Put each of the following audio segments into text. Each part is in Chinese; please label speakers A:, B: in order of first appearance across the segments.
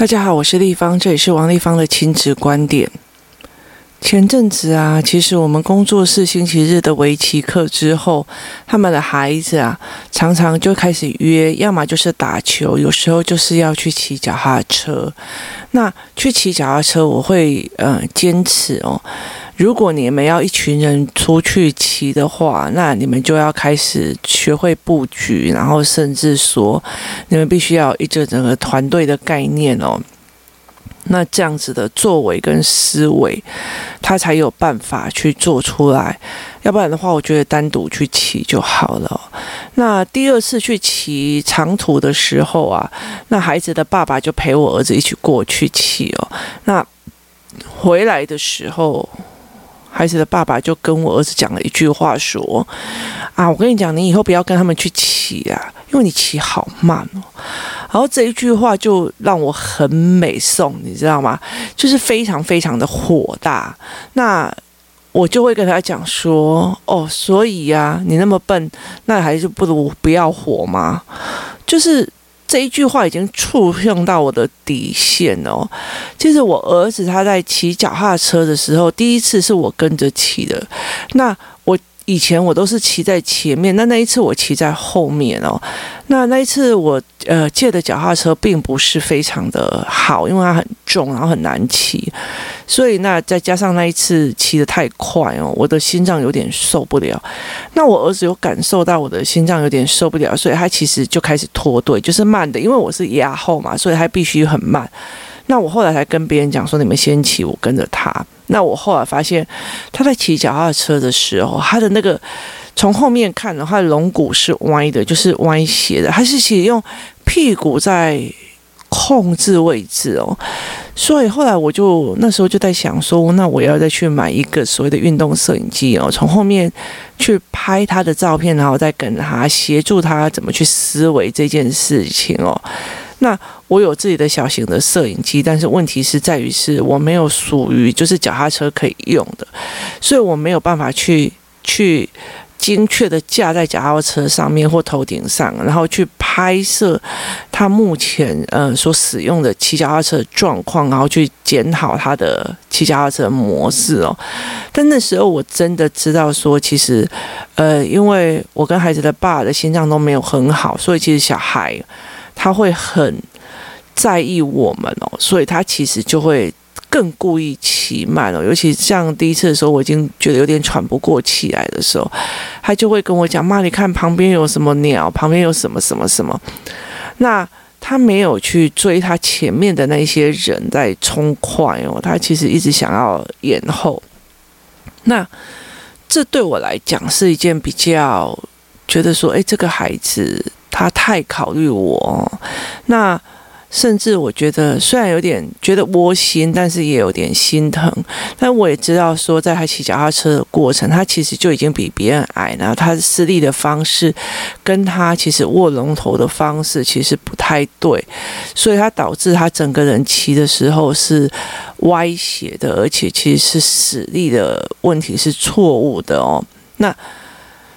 A: 大家好，我是立方，这里是王立方的亲子观点。前阵子啊，其实我们工作室星期日的围棋课之后，他们的孩子啊，常常就开始约，要么就是打球，有时候就是要去骑脚踏车。那去骑脚踏车，我会呃坚持哦。如果你们要一群人出去骑的话，那你们就要开始学会布局，然后甚至说，你们必须要一个整个团队的概念哦。那这样子的作为跟思维，他才有办法去做出来。要不然的话，我觉得单独去骑就好了。那第二次去骑长途的时候啊，那孩子的爸爸就陪我儿子一起过去骑哦。那回来的时候。孩子的爸爸就跟我儿子讲了一句话说：“啊，我跟你讲，你以后不要跟他们去骑啊，因为你骑好慢哦。”然后这一句话就让我很美送，你知道吗？就是非常非常的火大。那我就会跟他讲说：“哦，所以呀，你那么笨，那还是不如不要火吗？”就是。这一句话已经触碰到我的底线哦。就是我儿子他在骑脚踏车的时候，第一次是我跟着骑的。那。以前我都是骑在前面，那那一次我骑在后面哦。那那一次我呃借的脚踏车并不是非常的好，因为它很重，然后很难骑。所以那再加上那一次骑得太快哦，我的心脏有点受不了。那我儿子有感受到我的心脏有点受不了，所以他其实就开始脱队，就是慢的，因为我是压后嘛，所以他必须很慢。那我后来才跟别人讲说，你们先骑，我跟着他。那我后来发现，他在骑脚踏车的时候，他的那个从后面看的话，龙骨是歪的，就是歪斜的。他是其实用屁股在控制位置哦。所以后来我就那时候就在想说，那我要再去买一个所谓的运动摄影机哦，从后面去拍他的照片，然后再跟他协助他怎么去思维这件事情哦。那我有自己的小型的摄影机，但是问题是在于是我没有属于就是脚踏车可以用的，所以我没有办法去去精确的架在脚踏车上面或头顶上，然后去拍摄他目前呃所使用的骑脚踏车的状况，然后去检讨他的骑脚踏车模式哦。但那时候我真的知道说，其实呃，因为我跟孩子的爸的心脏都没有很好，所以其实小孩。他会很在意我们哦，所以他其实就会更故意骑慢哦。尤其像第一次的时候，我已经觉得有点喘不过气来的时候，他就会跟我讲：“妈，你看旁边有什么鸟，旁边有什么什么什么。”那他没有去追他前面的那些人在冲快哦，他其实一直想要延后。那这对我来讲是一件比较觉得说，哎，这个孩子。他太考虑我，那甚至我觉得虽然有点觉得窝心，但是也有点心疼。但我也知道说，在他骑脚踏车的过程，他其实就已经比别人矮，然后他施力的方式跟他其实握龙头的方式其实不太对，所以他导致他整个人骑的时候是歪斜的，而且其实是施力的问题是错误的哦。那。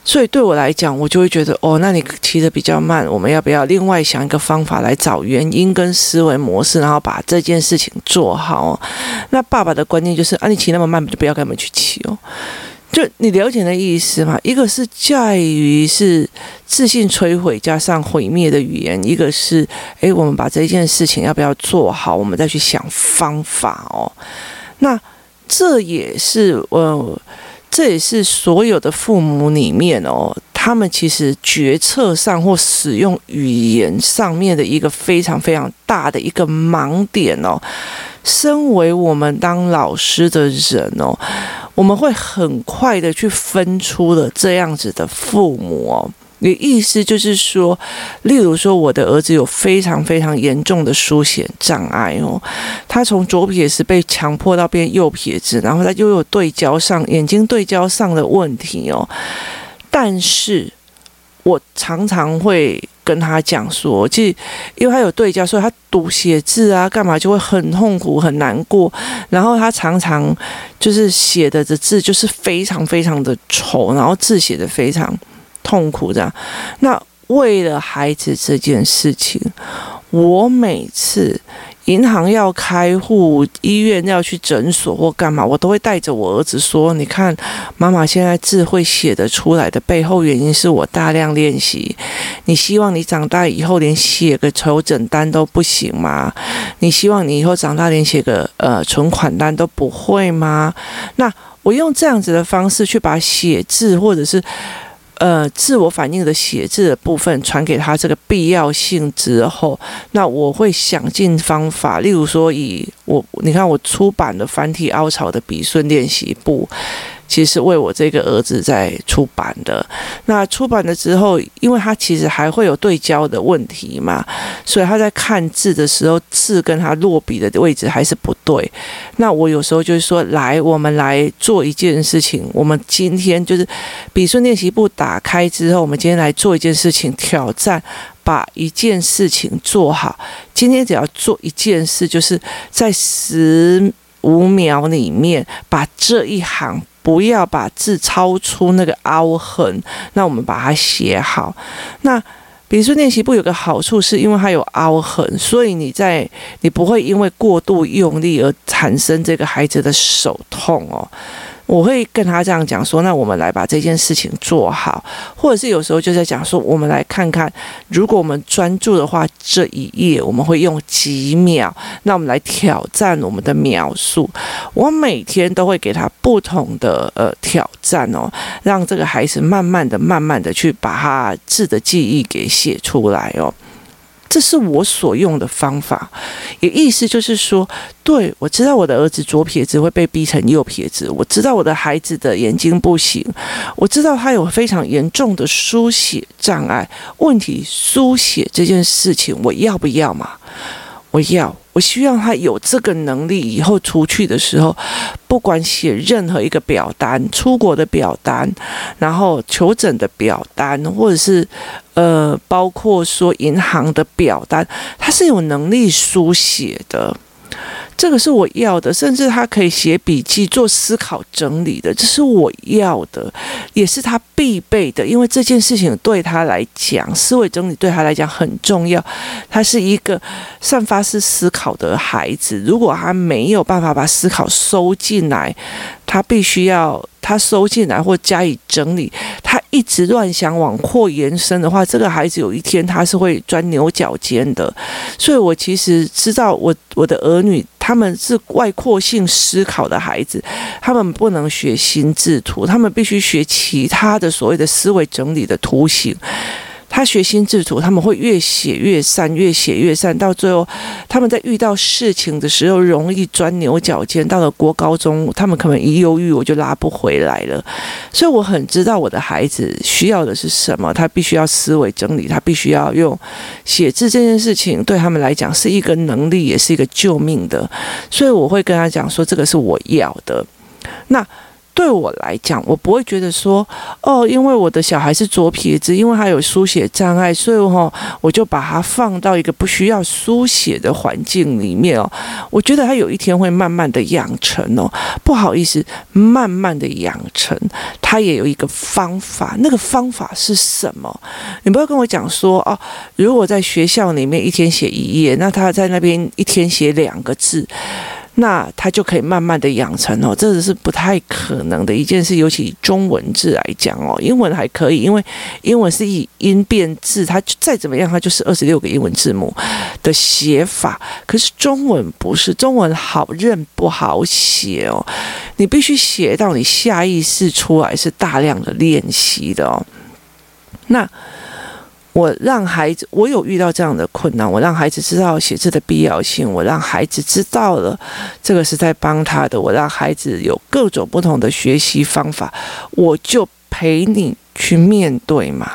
A: 所以对我来讲，我就会觉得哦，那你骑得比较慢，我们要不要另外想一个方法来找原因跟思维模式，然后把这件事情做好？那爸爸的观念就是啊，你骑那么慢，就不要跟他们去骑哦。就你了解的意思嘛？一个是在于是自信摧毁加上毁灭的语言，一个是诶，我们把这件事情要不要做好，我们再去想方法哦。那这也是呃。这也是所有的父母里面哦，他们其实决策上或使用语言上面的一个非常非常大的一个盲点哦。身为我们当老师的人哦，我们会很快的去分出了这样子的父母哦。你意思就是说，例如说，我的儿子有非常非常严重的书写障碍哦，他从左撇子被强迫到变右撇子，然后他又有对焦上眼睛对焦上的问题哦。但是我常常会跟他讲说，其实因为他有对焦，所以他读写字啊干嘛就会很痛苦很难过，然后他常常就是写的的字就是非常非常的丑，然后字写的非常。痛苦的，那为了孩子这件事情，我每次银行要开户，医院要去诊所或干嘛，我都会带着我儿子说：“你看，妈妈现在字会写得出来的背后原因是我大量练习。你希望你长大以后连写个求诊单都不行吗？你希望你以后长大连写个呃存款单都不会吗？那我用这样子的方式去把写字或者是。”呃，自我反应的写字的部分传给他这个必要性之后，那我会想尽方法，例如说以我，你看我出版的繁体凹槽的笔顺练习簿。其实为我这个儿子在出版的，那出版了之后，因为他其实还会有对焦的问题嘛，所以他在看字的时候，字跟他落笔的位置还是不对。那我有时候就是说，来，我们来做一件事情。我们今天就是笔顺练习簿打开之后，我们今天来做一件事情，挑战把一件事情做好。今天只要做一件事，就是在十五秒里面把这一行。不要把字超出那个凹痕，那我们把它写好。那比如说练习簿有个好处，是因为它有凹痕，所以你在你不会因为过度用力而产生这个孩子的手痛哦。我会跟他这样讲说，那我们来把这件事情做好，或者是有时候就在讲说，我们来看看，如果我们专注的话，这一页我们会用几秒，那我们来挑战我们的秒数。我每天都会给他不同的呃挑战哦，让这个孩子慢慢的、慢慢的去把他字的记忆给写出来哦。这是我所用的方法，也意思就是说，对，我知道我的儿子左撇子会被逼成右撇子，我知道我的孩子的眼睛不行，我知道他有非常严重的书写障碍。问题，书写这件事情，我要不要嘛？我要。我希望他有这个能力，以后出去的时候，不管写任何一个表单，出国的表单，然后求诊的表单，或者是呃，包括说银行的表单，他是有能力书写的。这个是我要的，甚至他可以写笔记、做思考整理的，这是我要的，也是他必备的。因为这件事情对他来讲，思维整理对他来讲很重要。他是一个散发式思考的孩子，如果他没有办法把思考收进来，他必须要他收进来或加以整理。他一直乱想往扩延伸的话，这个孩子有一天他是会钻牛角尖的。所以我其实知道我，我的儿女。他们是外扩性思考的孩子，他们不能学心智图，他们必须学其他的所谓的思维整理的图形。他学心智图，他们会越写越散，越写越散，到最后，他们在遇到事情的时候容易钻牛角尖。到了国高中，他们可能一忧郁，我就拉不回来了。所以我很知道我的孩子需要的是什么，他必须要思维整理，他必须要用写字这件事情，对他们来讲是一个能力，也是一个救命的。所以我会跟他讲说，这个是我要的。那。对我来讲，我不会觉得说，哦，因为我的小孩是左撇子，因为他有书写障碍，所以哈，我就把他放到一个不需要书写的环境里面哦。我觉得他有一天会慢慢的养成哦。不好意思，慢慢的养成，他也有一个方法。那个方法是什么？你不要跟我讲说哦，如果在学校里面一天写一页，那他在那边一天写两个字。那他就可以慢慢的养成哦，这是不太可能的一件事，尤其中文字来讲哦，英文还可以，因为英文是以音变字，它再怎么样，它就是二十六个英文字母的写法。可是中文不是，中文好认不好写哦，你必须写到你下意识出来，是大量的练习的哦。那。我让孩子，我有遇到这样的困难，我让孩子知道写字的必要性，我让孩子知道了这个是在帮他的，我让孩子有各种不同的学习方法，我就陪你去面对嘛，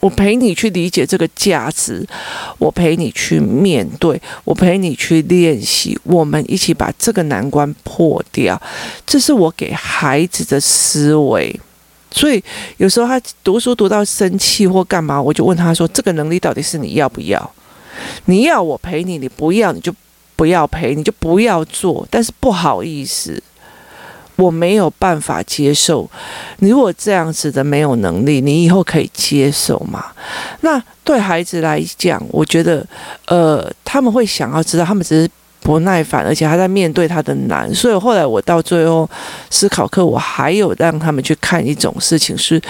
A: 我陪你去理解这个价值，我陪你去面对，我陪你去练习，我们一起把这个难关破掉，这是我给孩子的思维。所以有时候他读书读到生气或干嘛，我就问他说：“这个能力到底是你要不要？你要我陪你，你不要你就不要陪，你就不要做。但是不好意思，我没有办法接受。你如果这样子的没有能力，你以后可以接受吗？那对孩子来讲，我觉得，呃，他们会想要知道，他们只是。不耐烦，而且还在面对他的难，所以后来我到最后思考课，我还有让他们去看一种事情是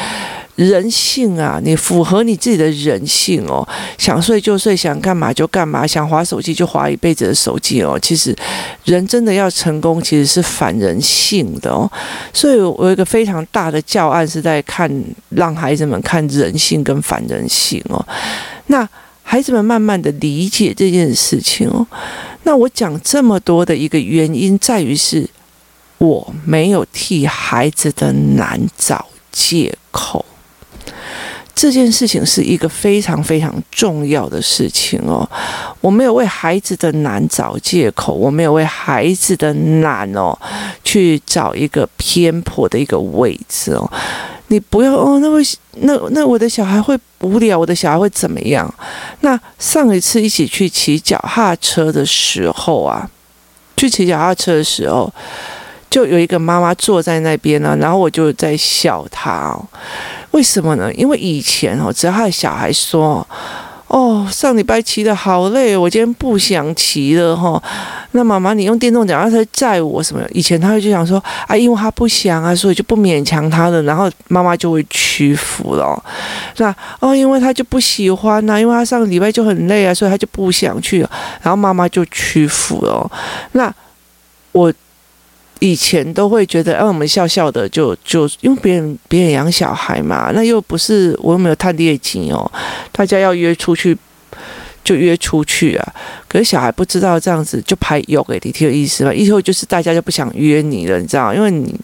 A: 人性啊，你符合你自己的人性哦，想睡就睡，想干嘛就干嘛，想划手机就划一辈子的手机哦。其实人真的要成功，其实是反人性的哦。所以我有一个非常大的教案是在看，让孩子们看人性跟反人性哦。那孩子们慢慢的理解这件事情哦。那我讲这么多的一个原因，在于是我没有替孩子的难找借口。这件事情是一个非常非常重要的事情哦。我没有为孩子的难找借口，我没有为孩子的难哦去找一个偏颇的一个位置哦。你不要哦，那会那那我的小孩会无聊，我的小孩会怎么样？那上一次一起去骑脚踏车的时候啊，去骑脚踏车的时候，就有一个妈妈坐在那边呢，然后我就在笑她，为什么呢？因为以前哦，只要他的小孩说。哦上礼拜骑的好累，我今天不想骑了哈。那妈妈，你用电动脚踏车载我什么？以前他会就想说啊，因为他不想啊，所以就不勉强他了。然后妈妈就会屈服了，那？哦，因为他就不喜欢呐、因为他上个礼拜就很累啊，所以他就不想去。然后妈妈就屈服了。那我。以前都会觉得，哎、啊，我们笑笑的就，就因为别人别人养小孩嘛，那又不是我又没有探猎金哦，大家要约出去就约出去啊。可是小孩不知道这样子就排有给你听的意思嘛，以后就是大家就不想约你了，你知道，因为你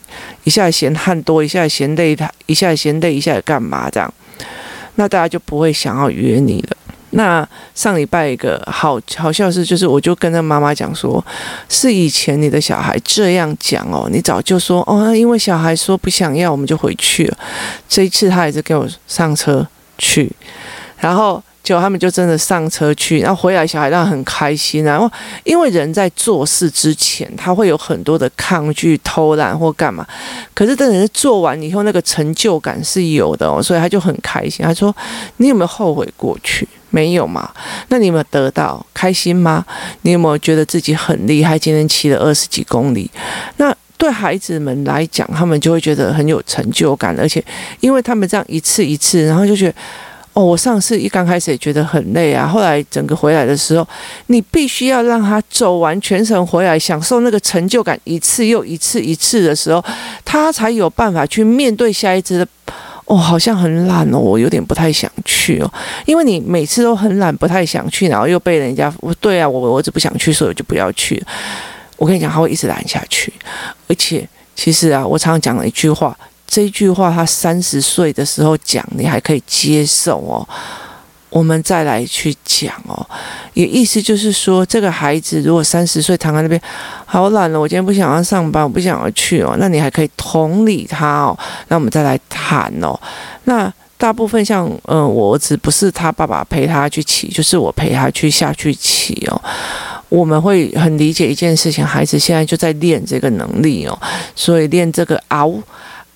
A: 一下嫌汗多，一下嫌累，他一下嫌累，一下干嘛这样，那大家就不会想要约你了。那上礼拜一个好好笑是，就是我就跟他妈妈讲说，是以前你的小孩这样讲哦，你早就说哦，因为小孩说不想要，我们就回去了。这一次他也是给我上车去，然后结果他们就真的上车去，然后回来小孩当然很开心。然后因为人在做事之前，他会有很多的抗拒、偷懒或干嘛，可是等人做完以后，那个成就感是有的哦，所以他就很开心。他说：“你有没有后悔过去？”没有嘛？那你有没有得到开心吗？你有没有觉得自己很厉害？今天骑了二十几公里，那对孩子们来讲，他们就会觉得很有成就感，而且因为他们这样一次一次，然后就觉得哦，我上次一刚开始也觉得很累啊，后来整个回来的时候，你必须要让他走完全程回来，享受那个成就感，一次又一次一次的时候，他才有办法去面对下一次的。哦，好像很懒哦，我有点不太想去哦，因为你每次都很懒，不太想去，然后又被人家，对啊，我我儿子不想去，所以我就不要去。我跟你讲，他会一直懒下去，而且其实啊，我常常讲了一句话，这句话他三十岁的时候讲，你还可以接受哦。我们再来去讲哦，也意思就是说，这个孩子如果三十岁躺在那边，好懒了，我今天不想要上班，我不想要去哦，那你还可以同理他哦。那我们再来谈哦。那大部分像嗯，我儿子不是他爸爸陪他去骑，就是我陪他去下去骑哦。我们会很理解一件事情，孩子现在就在练这个能力哦，所以练这个熬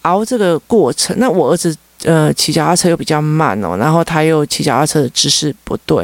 A: 熬这个过程。那我儿子。呃，骑脚踏车又比较慢哦，然后他又骑脚踏车的姿势不对，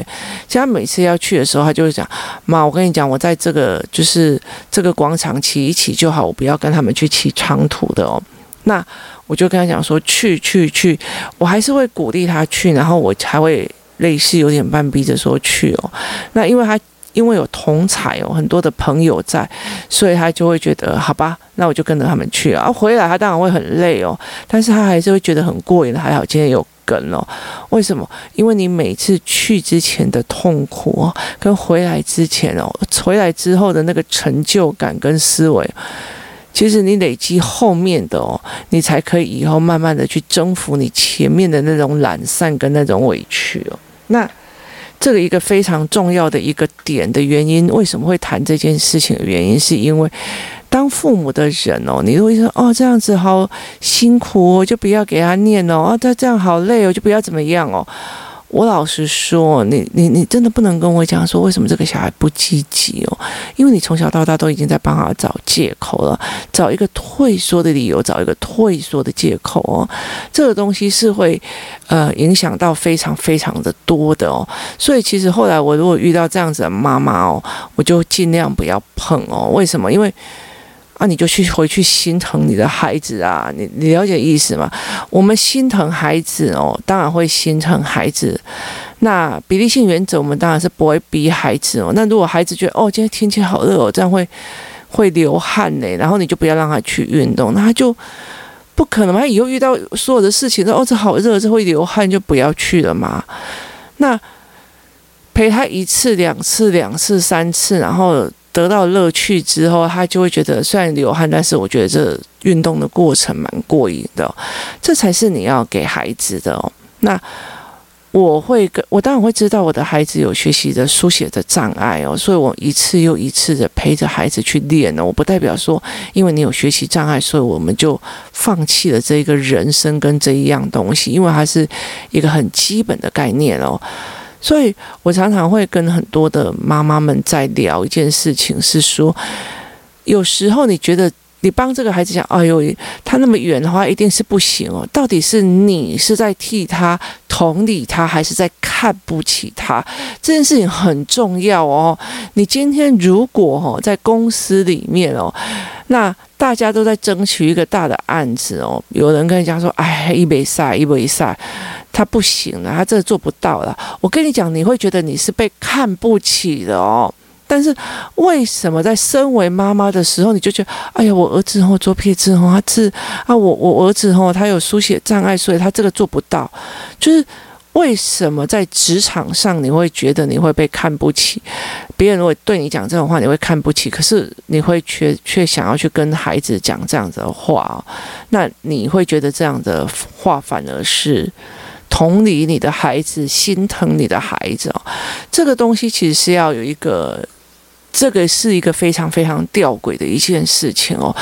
A: 所以他每次要去的时候，他就会讲：“妈，我跟你讲，我在这个就是这个广场骑一骑就好，我不要跟他们去骑长途的哦。”那我就跟他讲说：“去去去，我还是会鼓励他去，然后我还会类似有点半逼着说去哦。”那因为他。因为有同才哦，很多的朋友在，所以他就会觉得好吧，那我就跟着他们去啊。回来他当然会很累哦，但是他还是会觉得很过瘾的。还好今天有跟哦，为什么？因为你每次去之前的痛苦哦，跟回来之前哦，回来之后的那个成就感跟思维，其实你累积后面的哦，你才可以以后慢慢的去征服你前面的那种懒散跟那种委屈哦。那。这个一个非常重要的一个点的原因，为什么会谈这件事情的原因，是因为当父母的人哦，你会说哦，这样子好辛苦哦，就不要给他念哦，啊，他这样好累哦，就不要怎么样哦。我老实说，你你你真的不能跟我讲说为什么这个小孩不积极哦，因为你从小到大都已经在帮他找借口了，找一个退缩的理由，找一个退缩的借口哦，这个东西是会呃影响到非常非常的多的哦，所以其实后来我如果遇到这样子的妈妈哦，我就尽量不要碰哦，为什么？因为啊，你就去回去心疼你的孩子啊，你你了解意思吗？我们心疼孩子哦，当然会心疼孩子。那比例性原则，我们当然是不会逼孩子哦。那如果孩子觉得哦，今天天气好热哦，这样会会流汗呢，然后你就不要让他去运动，那他就不可能嘛。他以后遇到所有的事情，说哦，这好热，这会流汗，就不要去了嘛。那陪他一次、两次、两次、三次，然后。得到乐趣之后，他就会觉得虽然流汗，但是我觉得这运动的过程蛮过瘾的，这才是你要给孩子的哦。那我会跟我当然会知道我的孩子有学习的书写的障碍哦，所以我一次又一次的陪着孩子去练哦。我不代表说因为你有学习障碍，所以我们就放弃了这一个人生跟这一样东西，因为它是一个很基本的概念哦。所以我常常会跟很多的妈妈们在聊一件事情，是说，有时候你觉得你帮这个孩子讲，哎呦，他那么远的话，一定是不行哦。到底是你是在替他同理他，还是在看不起他？这件事情很重要哦。你今天如果哦在公司里面哦，那大家都在争取一个大的案子哦，有人跟你讲说，哎，一杯赛，一杯赛。他不行了，他这做不到了。我跟你讲，你会觉得你是被看不起的哦。但是为什么在身为妈妈的时候，你就觉得，哎呀，我儿子哦，左撇子吼，他是啊，我我儿子吼，他有书写障碍，所以他这个做不到。就是为什么在职场上你会觉得你会被看不起？别人如果对你讲这种话，你会看不起，可是你会却却想要去跟孩子讲这样子的话。那你会觉得这样的话反而是。同理你的孩子，心疼你的孩子哦，这个东西其实是要有一个，这个是一个非常非常吊诡的一件事情哦。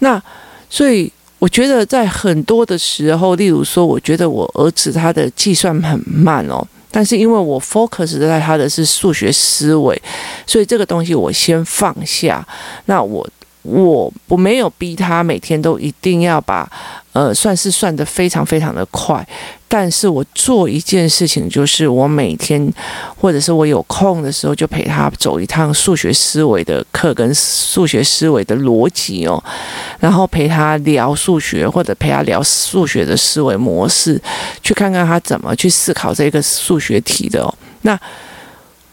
A: 那所以我觉得在很多的时候，例如说，我觉得我儿子他的计算很慢哦，但是因为我 focus 在他的是数学思维，所以这个东西我先放下。那我。我我没有逼他每天都一定要把，呃，算是算得非常非常的快，但是我做一件事情，就是我每天或者是我有空的时候，就陪他走一趟数学思维的课跟数学思维的逻辑哦，然后陪他聊数学或者陪他聊数学的思维模式，去看看他怎么去思考这个数学题的哦，那。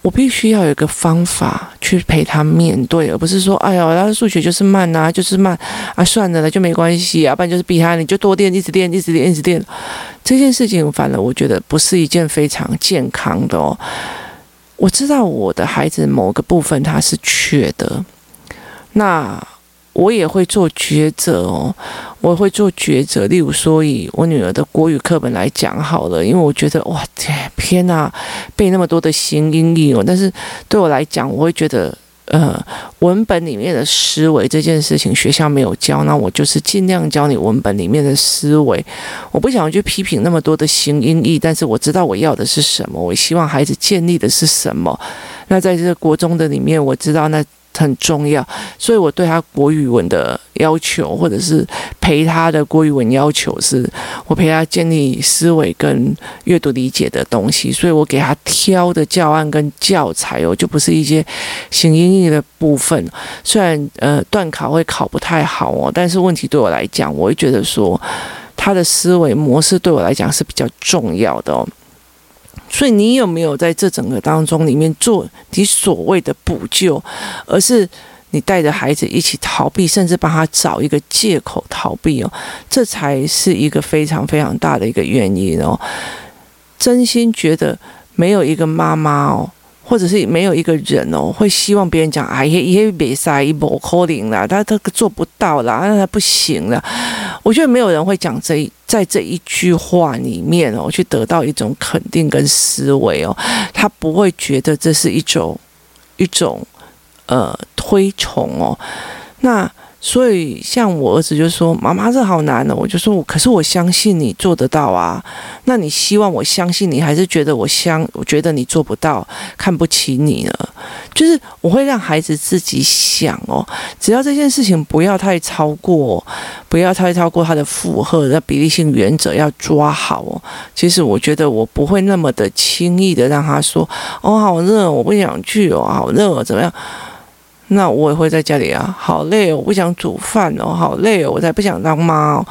A: 我必须要有一个方法去陪他面对，而不是说，哎呀，他的数学就是慢啊，就是慢啊，算了，就没关系啊，不然就是逼他，你就多练，一直练，一直练，一直练。这件事情，反而我觉得不是一件非常健康的哦。我知道我的孩子某个部分他是缺的，那。我也会做抉择哦，我会做抉择。例如说，以我女儿的国语课本来讲好了，因为我觉得哇天天呐，背那么多的形音义哦。但是对我来讲，我会觉得呃，文本里面的思维这件事情学校没有教，那我就是尽量教你文本里面的思维。我不想去批评那么多的形音义，但是我知道我要的是什么，我希望孩子建立的是什么。那在这个国中的里面，我知道那。很重要，所以我对他国语文的要求，或者是陪他的国语文要求，是我陪他建立思维跟阅读理解的东西，所以我给他挑的教案跟教材哦，就不是一些形音义的部分。虽然呃段考会考不太好哦，但是问题对我来讲，我会觉得说他的思维模式对我来讲是比较重要的哦。所以你有没有在这整个当中里面做你所谓的补救，而是你带着孩子一起逃避，甚至帮他找一个借口逃避哦，这才是一个非常非常大的一个原因哦。真心觉得没有一个妈妈哦。或者是没有一个人哦，会希望别人讲哎呀，也别塞一波可能啦，他他做不到啦，那他不行了。我觉得没有人会讲这一在这一句话里面哦，去得到一种肯定跟思维哦，他不会觉得这是一种一种呃推崇哦。那所以，像我儿子就说：“妈妈，这好难哦。”我就说：“我可是我相信你做得到啊。那你希望我相信你，还是觉得我相我觉得你做不到，看不起你呢？就是我会让孩子自己想哦，只要这件事情不要太超过，不要太超过他的负荷，那比例性原则要抓好哦。其实我觉得我不会那么的轻易的让他说：‘哦，好热，我不想去哦，好热哦，怎么样？’”那我也会在家里啊，好累哦，我不想煮饭哦，好累哦，我才不想当妈哦，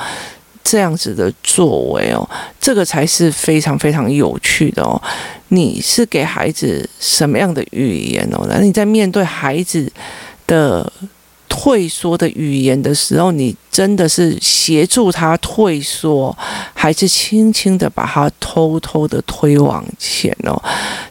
A: 这样子的作为哦，这个才是非常非常有趣的哦。你是给孩子什么样的语言哦？那你在面对孩子的。退缩的语言的时候，你真的是协助他退缩，还是轻轻的把他偷偷的推往前哦？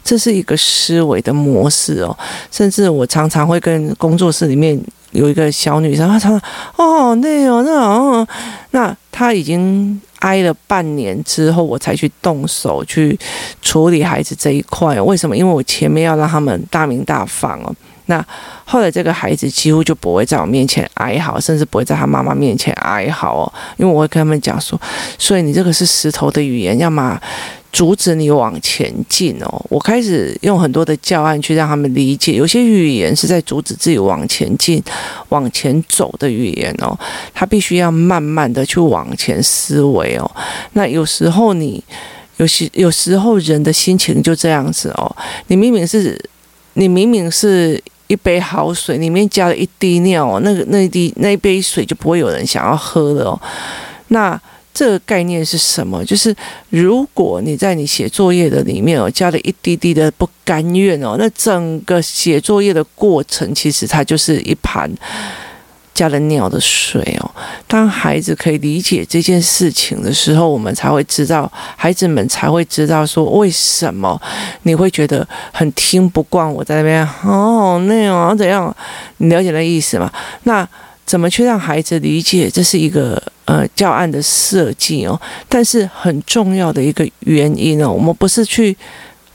A: 这是一个思维的模式哦。甚至我常常会跟工作室里面有一个小女生，她常常哦，那哦，那哦，那她已经挨了半年之后，我才去动手去处理孩子这一块。为什么？因为我前面要让他们大鸣大放哦。那后来，这个孩子几乎就不会在我面前哀嚎，甚至不会在他妈妈面前哀嚎哦，因为我会跟他们讲说，所以你这个是石头的语言，要么阻止你往前进哦。我开始用很多的教案去让他们理解，有些语言是在阻止自己往前进、往前走的语言哦，他必须要慢慢的去往前思维哦。那有时候你有些有时候人的心情就这样子哦，你明明是，你明明是。一杯好水里面加了一滴尿，那个那一滴那一杯水就不会有人想要喝了哦。那这个概念是什么？就是如果你在你写作业的里面哦，加了一滴滴的不甘愿哦，那整个写作业的过程其实它就是一盘。加了尿的水哦，当孩子可以理解这件事情的时候，我们才会知道，孩子们才会知道说，为什么你会觉得很听不惯我在那边哦，那样怎样？你了解那意思吗？那怎么去让孩子理解？这是一个呃教案的设计哦，但是很重要的一个原因哦，我们不是去。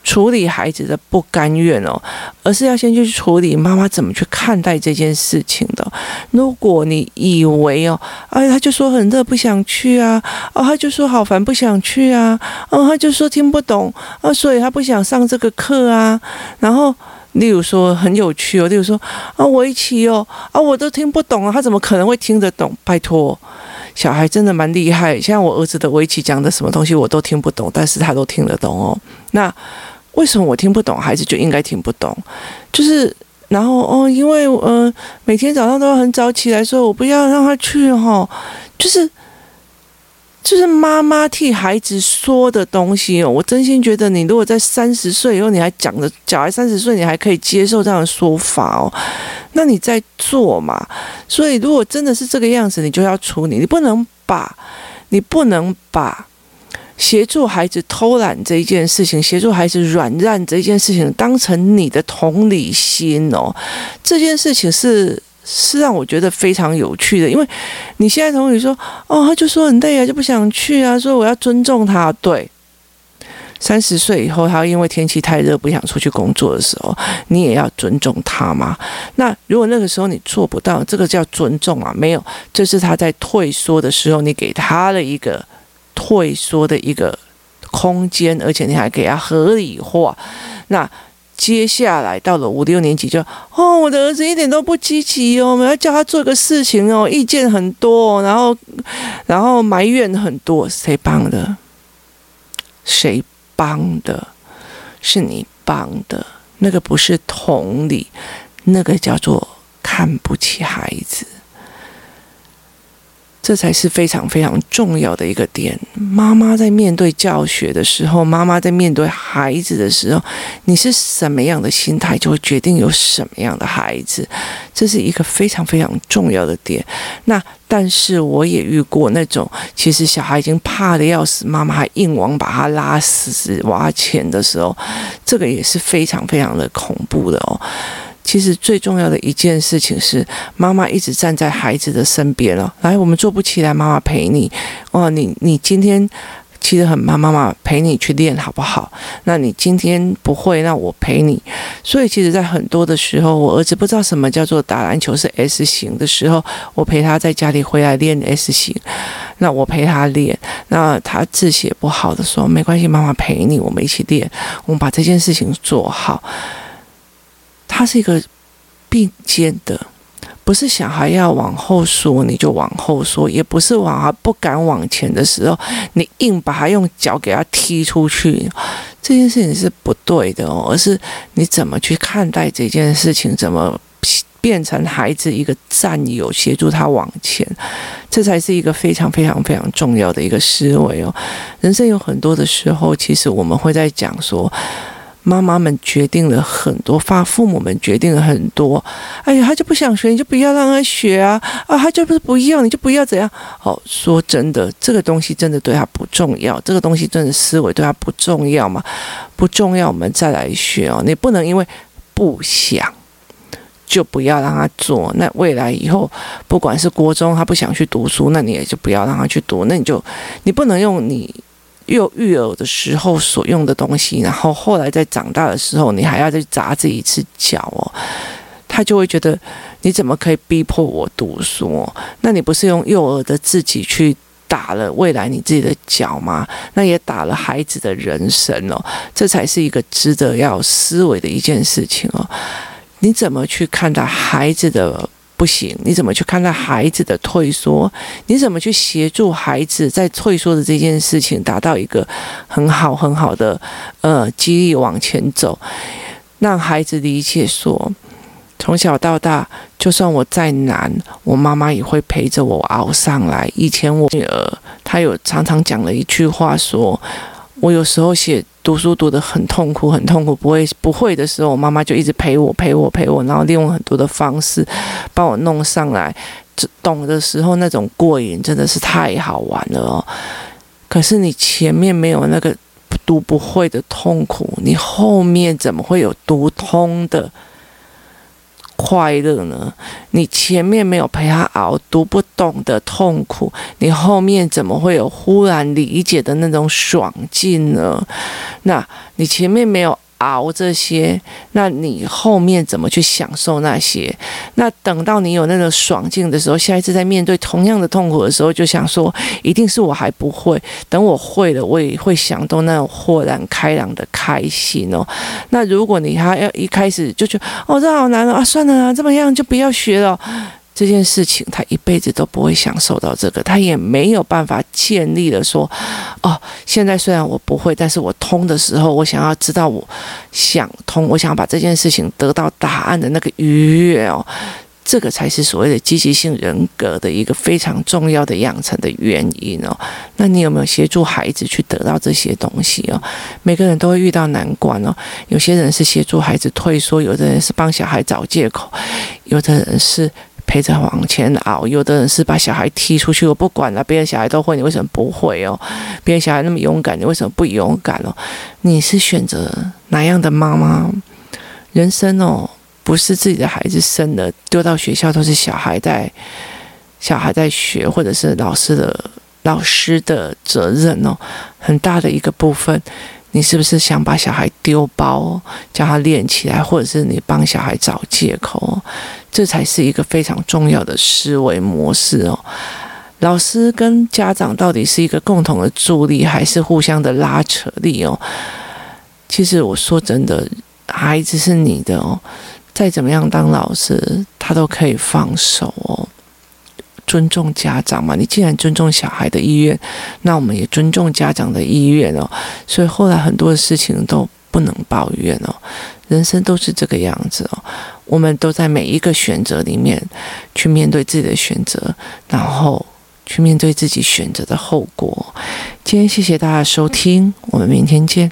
A: 处理孩子的不甘愿哦，而是要先去处理妈妈怎么去看待这件事情的。如果你以为哦，哎，他就说很热不想去啊，哦，他就说好烦不想去啊，哦，他就说听不懂啊，所以他不想上这个课啊。然后，例如说很有趣哦，例如说啊，围棋哦，啊，我都听不懂啊，他怎么可能会听得懂？拜托。小孩真的蛮厉害，像我儿子的围棋讲的什么东西我都听不懂，但是他都听得懂哦。那为什么我听不懂，孩子就应该听不懂？就是然后哦，因为呃每天早上都要很早起来，所以我不要让他去哈，就是。就是妈妈替孩子说的东西哦，我真心觉得，你如果在三十岁以后，你还讲的，小孩三十岁，你还可以接受这样的说法哦，那你在做嘛？所以如果真的是这个样子，你就要处理，你不能把，你不能把协助孩子偷懒这一件事情，协助孩子软烂这一件事情当成你的同理心哦，这件事情是。是让我觉得非常有趣的，因为你现在同学说，哦，他就说很累啊，就不想去啊，说我要尊重他。对，三十岁以后，他因为天气太热不想出去工作的时候，你也要尊重他嘛。那如果那个时候你做不到，这个叫尊重啊？没有，这是他在退缩的时候，你给他的一个退缩的一个空间，而且你还给他合理化。那。接下来到了五六年级就哦，我的儿子一点都不积极哦，我们要叫他做个事情哦，意见很多，然后然后埋怨很多，谁帮的？谁帮的？是你帮的，那个不是同理，那个叫做看不起孩子。这才是非常非常重要的一个点。妈妈在面对教学的时候，妈妈在面对孩子的时候，你是什么样的心态，就会决定有什么样的孩子。这是一个非常非常重要的点。那但是我也遇过那种，其实小孩已经怕得要死，妈妈还硬往把他拉死挖钱的时候，这个也是非常非常的恐怖的哦。其实最重要的一件事情是，妈妈一直站在孩子的身边了。来，我们做不起来，妈妈陪你。哦，你你今天其实很慢，妈妈陪你去练好不好？那你今天不会，那我陪你。所以其实，在很多的时候，我儿子不知道什么叫做打篮球是 S 型的时候，我陪他在家里回来练 S 型。那我陪他练。那他字写不好的时候，没关系，妈妈陪你，我们一起练，我们把这件事情做好。他是一个并肩的。不是小孩要往后缩，你就往后缩；也不是往他不敢往前的时候，你硬把他用脚给他踢出去。这件事情是不对的哦，而是你怎么去看待这件事情，怎么变成孩子一个战友，协助他往前，这才是一个非常非常非常重要的一个思维哦。人生有很多的时候，其实我们会在讲说。妈妈们决定了很多，发父母们决定了很多。哎呀，他就不想学，你就不要让他学啊！啊，他就不是不要，你就不要怎样？哦，说真的，这个东西真的对他不重要，这个东西真的思维对他不重要吗？不重要，我们再来学哦。你不能因为不想就不要让他做。那未来以后，不管是国中他不想去读书，那你也就不要让他去读。那你就你不能用你。幼育儿的时候所用的东西，然后后来在长大的时候，你还要再砸自己一次脚哦，他就会觉得你怎么可以逼迫我读书？那你不是用幼儿的自己去打了未来你自己的脚吗？那也打了孩子的人生哦，这才是一个值得要思维的一件事情哦。你怎么去看待孩子的？不行，你怎么去看待孩子的退缩？你怎么去协助孩子在退缩的这件事情达到一个很好很好的呃激励往前走？让孩子理解说，从小到大，就算我再难，我妈妈也会陪着我熬上来。以前我女儿她有常常讲了一句话说。我有时候写读书读得很痛苦，很痛苦，不会不会的时候，我妈妈就一直陪我，陪我，陪我，然后利用很多的方式帮我弄上来。懂的时候那种过瘾真的是太好玩了哦。可是你前面没有那个读不会的痛苦，你后面怎么会有读通的？快乐呢？你前面没有陪他熬读不懂的痛苦，你后面怎么会有忽然理解的那种爽劲呢？那你前面没有。熬这些，那你后面怎么去享受那些？那等到你有那个爽劲的时候，下一次在面对同样的痛苦的时候，就想说，一定是我还不会，等我会了，我也会想到那种豁然开朗的开心哦。那如果你还要一开始就觉得，哦，这好难啊，算了啊，这么样就不要学了。这件事情，他一辈子都不会享受到这个，他也没有办法建立了说，哦，现在虽然我不会，但是我通的时候，我想要知道，我想通，我想要把这件事情得到答案的那个愉悦哦，这个才是所谓的积极性人格的一个非常重要的养成的原因哦。那你有没有协助孩子去得到这些东西哦？每个人都会遇到难关哦，有些人是协助孩子退缩，有的人是帮小孩找借口，有的人是。陪着往前熬，有的人是把小孩踢出去，我不管了，别人小孩都会，你为什么不会哦？别人小孩那么勇敢，你为什么不勇敢哦？你是选择哪样的妈妈？人生哦，不是自己的孩子生的，丢到学校都是小孩在，小孩在学，或者是老师的老师的责任哦，很大的一个部分。你是不是想把小孩丢包，叫他练起来，或者是你帮小孩找借口？这才是一个非常重要的思维模式哦。老师跟家长到底是一个共同的助力，还是互相的拉扯力哦？其实我说真的，孩子是你的哦，再怎么样当老师，他都可以放手哦。尊重家长嘛，你既然尊重小孩的意愿，那我们也尊重家长的意愿哦。所以后来很多的事情都不能抱怨哦，人生都是这个样子哦。我们都在每一个选择里面去面对自己的选择，然后去面对自己选择的后果。今天谢谢大家收听，我们明天见。